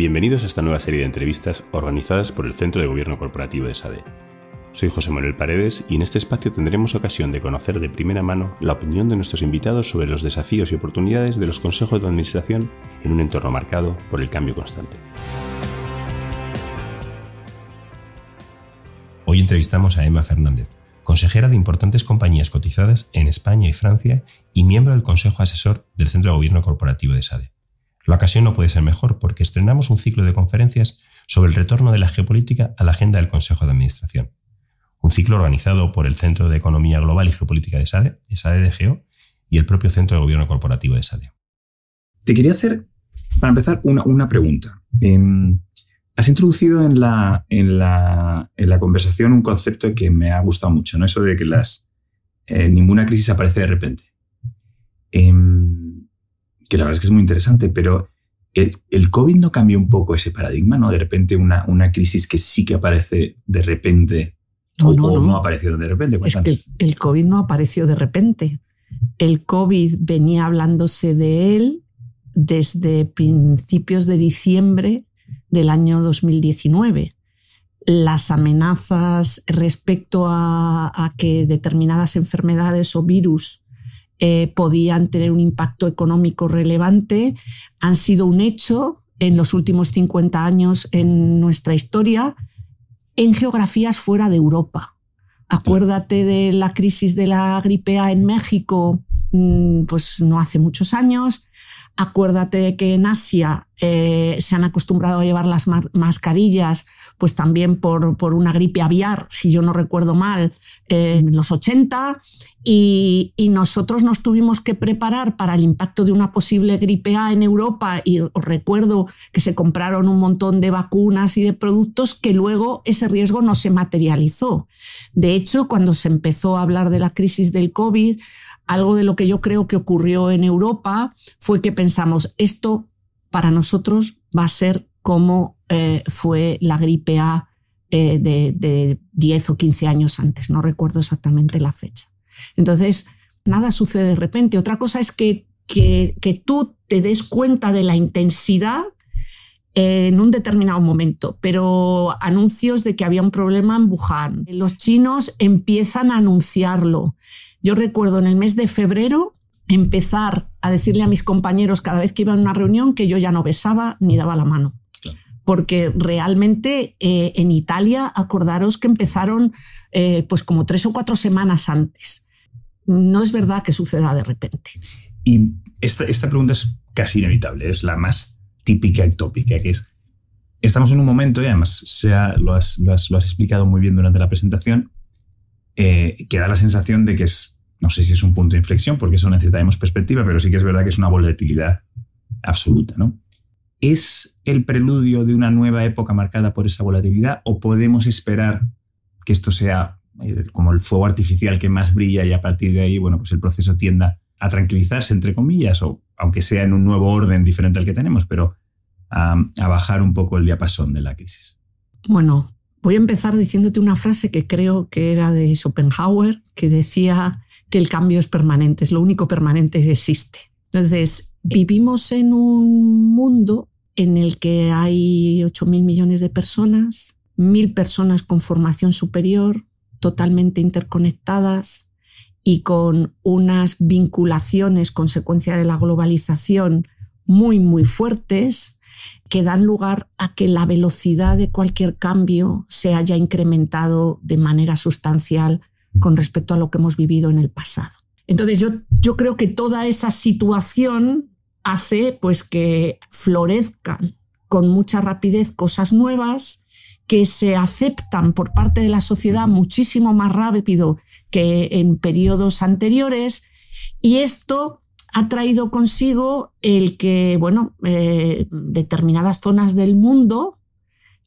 Bienvenidos a esta nueva serie de entrevistas organizadas por el Centro de Gobierno Corporativo de SADE. Soy José Manuel Paredes y en este espacio tendremos ocasión de conocer de primera mano la opinión de nuestros invitados sobre los desafíos y oportunidades de los consejos de administración en un entorno marcado por el cambio constante. Hoy entrevistamos a Emma Fernández, consejera de importantes compañías cotizadas en España y Francia y miembro del Consejo Asesor del Centro de Gobierno Corporativo de SADE. La ocasión no puede ser mejor porque estrenamos un ciclo de conferencias sobre el retorno de la geopolítica a la agenda del Consejo de Administración. Un ciclo organizado por el Centro de Economía Global y Geopolítica de SADE, SADE de Geo, y el propio Centro de Gobierno Corporativo de SADE. Te quería hacer, para empezar, una, pregunta. Em, has introducido en la, conversación un concepto que me ha gustado mucho, ¿no? Eso de que las, eh, ninguna crisis aparece de repente. Em, que la verdad es que es muy interesante, pero el, COVID no cambió un poco ese paradigma, ¿no? De repente una, una crisis que sí que aparece de repente o no, no, apareció de repente. Es que el, COVID no apareció de repente. El COVID venía hablándose de él desde principios de diciembre del año 2019. Las amenazas respecto a que determinadas enfermedades o virus eh, podían tener un impacto económico relevante, han sido un hecho en los últimos 50 años en nuestra historia en geografías fuera de Europa. Acuérdate de la crisis de la gripe A en México, mm, pues no hace muchos años. Acuérdate que en Asia eh, se han acostumbrado a llevar las mascarillas pues también por, por una gripe aviar, si yo no recuerdo mal, en los 80, y, nosotros nos tuvimos que preparar para el impacto de una posible gripe A en Europa, y os recuerdo que se compraron un montón de vacunas y de productos que luego ese riesgo no se materializó. De hecho, cuando se empezó a hablar de la crisis del COVID, algo de lo que yo creo que ocurrió en Europa fue que pensamos, esto para nosotros va a ser como eh, fue la gripe A eh, de, 10 o 15 años antes, no recuerdo exactamente la fecha. Entonces, nada sucede de repente. Otra cosa es que, que, que tú te des cuenta de la intensidad en un determinado momento, pero anuncios de que había un problema en Wuhan. Los chinos empiezan a anunciarlo. Yo recuerdo en el mes de febrero empezar a decirle a mis compañeros cada vez que iba a una reunión que yo ya no besaba ni daba la mano porque realmente eh, en Italia, acordaros que empezaron eh, pues como tres o cuatro semanas antes. No es verdad que suceda de repente. Y esta, esta pregunta es casi inevitable, es la más típica y tópica, que es, estamos en un momento, y además lo, has, lo, has, explicado muy bien durante la presentación, eh, que da la sensación de que es, no sé si es un punto de inflexión, porque eso necesitaremos perspectiva, pero sí que es verdad que es una volatilidad absoluta, ¿no? ¿Es el preludio de una nueva época marcada por esa volatilidad o podemos esperar que esto sea eh, como el fuego artificial que más brilla y a partir de ahí, bueno, pues el proceso tienda a tranquilizarse, entre comillas, o aunque sea en un nuevo orden diferente al que tenemos, pero a, a bajar un poco el diapasón de la crisis? Bueno, voy a empezar diciéndote una frase que creo que era de Schopenhauer, que decía que el cambio es permanente, es lo único permanente que existe. Entonces, vivimos en un mundo en el que hay 8.000 millones de personas, mil personas con formación superior, totalmente interconectadas y con unas vinculaciones consecuencia de la globalización muy, muy fuertes que dan lugar a que la velocidad de cualquier cambio se haya incrementado de manera sustancial con respecto a lo que hemos vivido en el pasado. Entonces yo, yo creo que toda esa situación hace pues que florezcan con mucha rapidez cosas nuevas que se aceptan por parte de la sociedad muchísimo más rápido que en periodos anteriores. Y esto ha traído consigo el que, bueno, eh, determinadas zonas del mundo,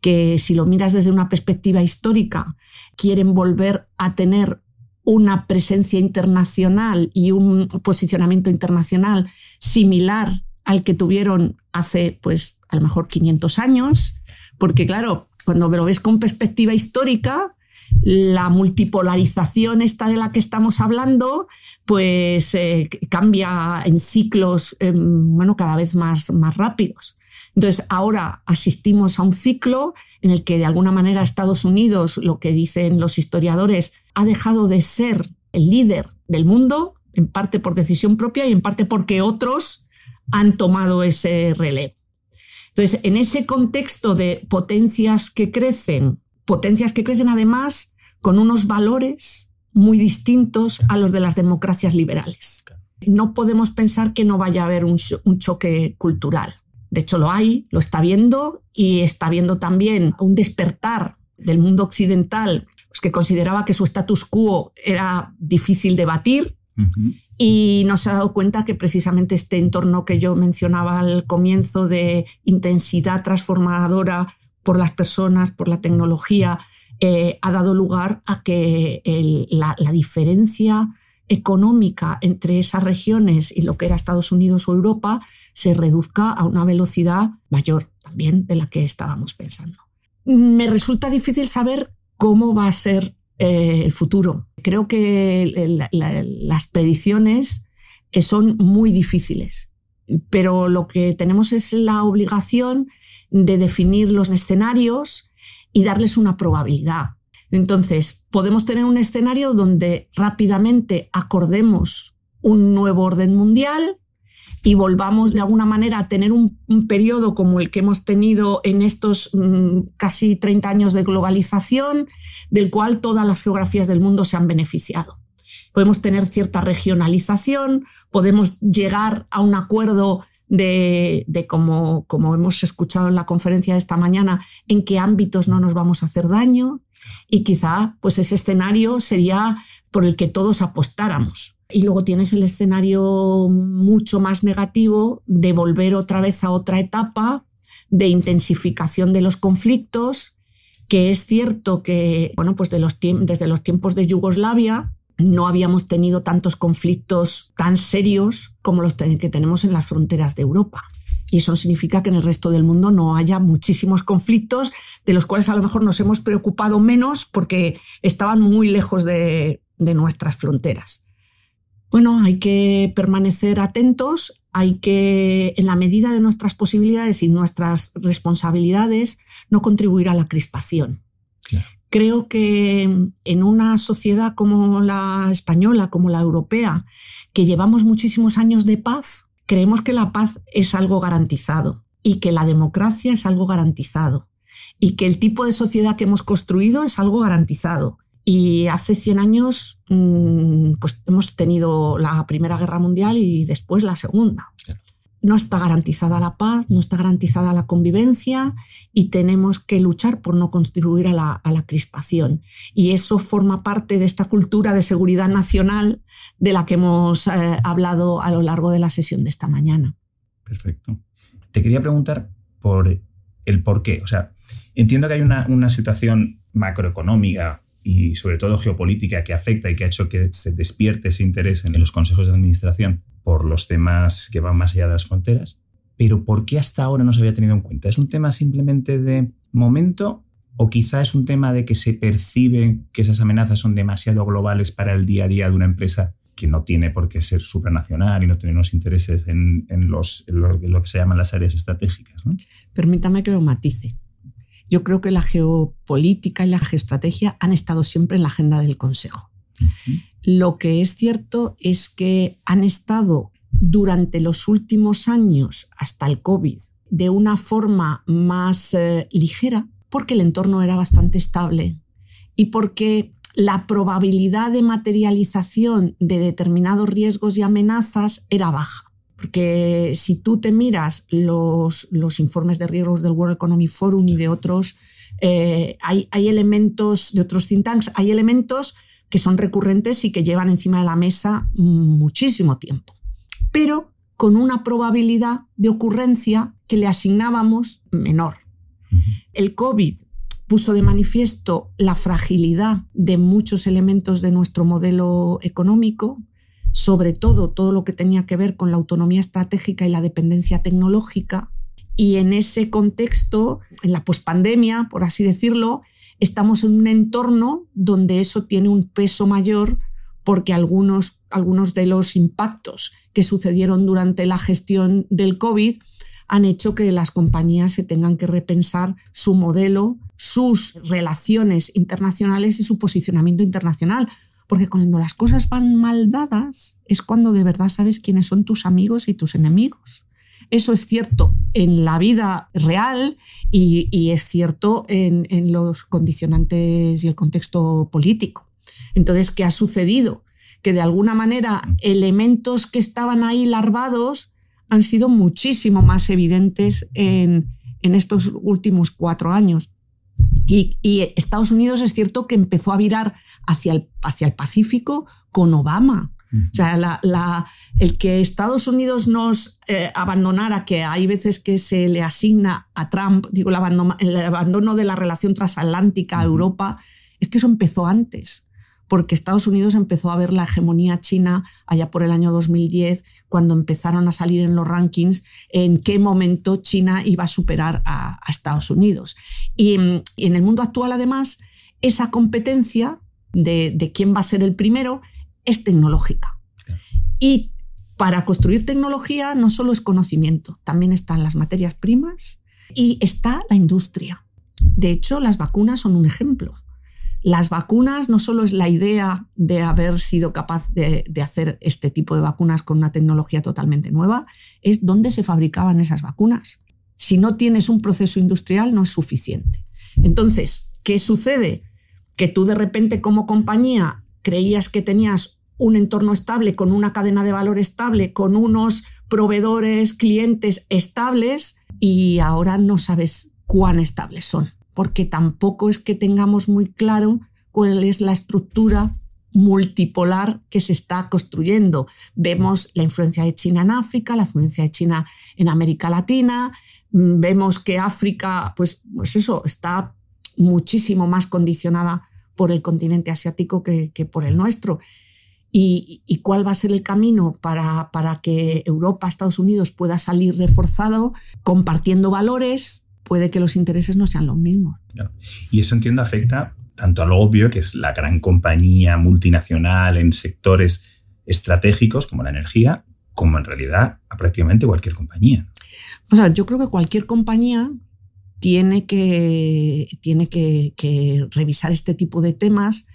que si lo miras desde una perspectiva histórica, quieren volver a tener una presencia internacional y un posicionamiento internacional similar al que tuvieron hace, pues, a lo mejor 500 años, porque claro, cuando lo ves con perspectiva histórica, la multipolarización esta de la que estamos hablando, pues eh, cambia en ciclos, em, bueno, cada vez más, más rápidos. Entonces, ahora asistimos a un ciclo en el que de alguna manera Estados Unidos, lo que dicen los historiadores, ha dejado de ser el líder del mundo, en parte por decisión propia y en parte porque otros han tomado ese relevo. Entonces, en ese contexto de potencias que crecen, potencias que crecen además con unos valores muy distintos a los de las democracias liberales. No podemos pensar que no vaya a haber un, choque cultural. De hecho, lo hay, lo está viendo y está viendo también un despertar del mundo occidental pues, que consideraba que su status quo era difícil de batir y no se ha dado cuenta que precisamente este entorno que yo mencionaba al comienzo de intensidad transformadora por las personas, por la tecnología, eh, ha dado lugar a que la, diferencia económica entre esas regiones y lo que era Estados Unidos o Europa se reduzca a una velocidad mayor también de la que estábamos pensando. Me resulta difícil saber cómo va a ser eh, el futuro. Creo que las predicciones eh, son muy difíciles, pero lo que tenemos es la obligación de definir los escenarios y darles una probabilidad. Entonces, podemos tener un escenario donde rápidamente acordemos un nuevo orden mundial y volvamos de alguna manera a tener un, periodo como el que hemos tenido en estos mm, casi 30 años de globalización, del cual todas las geografías del mundo se han beneficiado. Podemos tener cierta regionalización, podemos llegar a un acuerdo de, como, como hemos escuchado en la conferencia de esta mañana, en qué ámbitos no nos vamos a hacer daño y quizá pues ese escenario sería por el que todos apostáramos. Y luego tienes el escenario mucho más negativo de volver otra vez a otra etapa de intensificación de los conflictos, que es cierto que, bueno, pues desde los tiempos de Yugoslavia, no habíamos tenido tantos conflictos tan serios como los que tenemos en las fronteras de Europa. Y eso significa que en el resto del mundo no haya muchísimos conflictos de los cuales a lo mejor nos hemos preocupado menos porque estaban muy lejos de nuestras fronteras. Bueno, hay que permanecer atentos, hay que, en la medida de nuestras posibilidades y nuestras responsabilidades, no contribuir a la crispación. Creo que en una sociedad como la española, como la europea, que llevamos muchísimos años de paz, creemos que la paz es algo garantizado y que la democracia es algo garantizado y que el tipo de sociedad que hemos construido es algo garantizado. Y hace 100 años mm, pues hemos tenido la Primera Guerra Mundial y después la Segunda no está garantizada la paz, no está garantizada la convivencia y tenemos que luchar por no contribuir a la, crispación. Y eso forma parte de esta cultura de seguridad nacional de la que hemos eh, hablado a lo largo de la sesión de esta mañana. Perfecto. Te quería preguntar por el por qué. O sea, entiendo que hay una, una situación macroeconómica y sobre todo geopolítica que afecta y que ha hecho que se despierte ese interés en los consejos de administración por los temas que van más allá de las fronteras. Pero ¿por qué hasta ahora no se había tenido en cuenta? ¿Es un tema simplemente de momento o quizá es un tema de que se percibe que esas amenazas son demasiado globales para el día a día de una empresa que no tiene por qué ser supranacional y no tiene unos intereses en, los, lo, que se llaman las áreas estratégicas? Permítame que lo matice. Yo creo que la geopolítica y la geoestrategia han estado siempre en la agenda del Consejo. Lo que es cierto es que han estado durante los últimos años, hasta el COVID, de una forma más eh, ligera, porque el entorno era bastante estable y porque la probabilidad de materialización de determinados riesgos y amenazas era baja. Porque si tú te miras los, los informes de riesgos del World Economic Forum y de otros, eh, hay, hay, elementos de otros think tanks, hay elementos que son recurrentes y que llevan encima de la mesa muchísimo tiempo, pero con una probabilidad de ocurrencia que le asignábamos menor. El COVID puso de manifiesto la fragilidad de muchos elementos de nuestro modelo económico, sobre todo todo lo que tenía que ver con la autonomía estratégica y la dependencia tecnológica. Y en ese contexto, en la pospandemia, por así decirlo, estamos en un entorno donde eso tiene un peso mayor porque algunos, algunos de los impactos que sucedieron durante la gestión del COVID han hecho que las compañías se tengan que repensar su modelo, sus relaciones internacionales y su posicionamiento internacional. Porque cuando las cosas van mal dadas es cuando de verdad sabes quiénes son tus amigos y tus enemigos. Eso es cierto en la vida real y, es cierto en, los condicionantes y el contexto político. Entonces, ¿qué ha sucedido? Que de alguna manera elementos que estaban ahí larvados han sido muchísimo más evidentes en, estos últimos cuatro años. Y, Estados Unidos es cierto que empezó a virar hacia el, hacia el Pacífico con Obama. O sea, la, el que Estados Unidos nos eh, abandonara, que hay veces que se le asigna a Trump, digo, el abandono, de la relación transatlántica a Europa, es que eso empezó antes, porque Estados Unidos empezó a ver la hegemonía china allá por el año 2010, cuando empezaron a salir en los rankings en qué momento China iba a superar a, Estados Unidos. Y, en el mundo actual, además, esa competencia de, de quién va a ser el primero es tecnológica. Y para construir tecnología no solo es conocimiento, también están las materias primas y está la industria. De hecho, las vacunas son un ejemplo. Las vacunas no solo es la idea de haber sido capaz de, hacer este tipo de vacunas con una tecnología totalmente nueva, es dónde se fabricaban esas vacunas. Si no tienes un proceso industrial no es suficiente. Entonces, ¿qué sucede? Que tú de repente como compañía creías que tenías un entorno estable, con una cadena de valor estable, con unos proveedores, clientes estables y ahora no sabes cuán estables son, porque tampoco es que tengamos muy claro cuál es la estructura multipolar que se está construyendo. Vemos la influencia de China en África, la influencia de China en América Latina, vemos que África, pues, pues eso, está muchísimo más condicionada por el continente asiático que, por el nuestro. Y, cuál va a ser el camino para, para, que Europa, Estados Unidos pueda salir reforzado, compartiendo valores, puede que los intereses no sean los mismos. Y eso entiendo afecta tanto a lo obvio, que es la gran compañía multinacional en sectores estratégicos como la energía, como en realidad a prácticamente cualquier compañía. Pues a yo creo que cualquier compañía tiene que, tiene que, revisar este tipo de temas,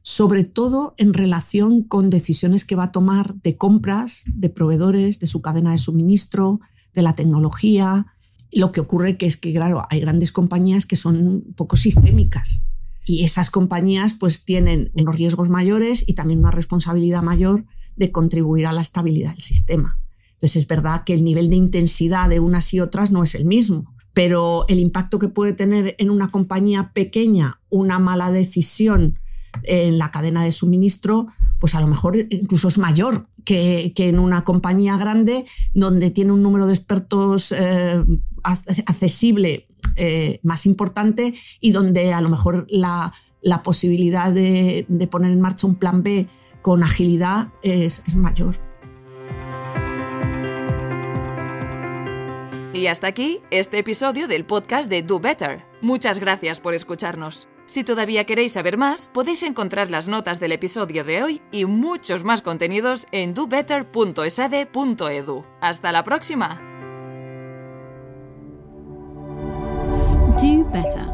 sobre todo en relación con decisiones que va a tomar de compras, de proveedores, de su cadena de suministro, de la tecnología. Lo que ocurre que es que, claro, hay grandes compañías que son poco sistémicas y esas compañías pues tienen unos riesgos mayores y también una responsabilidad mayor de contribuir a la estabilidad del sistema. Entonces es verdad que el nivel de intensidad de unas y otras no es el mismo pero el impacto que puede tener en una compañía pequeña una mala decisión en la cadena de suministro, pues a lo mejor incluso es mayor que, en una compañía grande donde tiene un número de expertos eh, accesible eh, más importante y donde a lo mejor la, posibilidad de, poner en marcha un plan B con agilidad es mayor. Y hasta aquí este episodio del podcast de Do Better. Muchas gracias por escucharnos. Si todavía queréis saber más, podéis encontrar las notas del episodio de hoy y muchos más contenidos en dobetter.esade.edu. Hasta la próxima. Do Better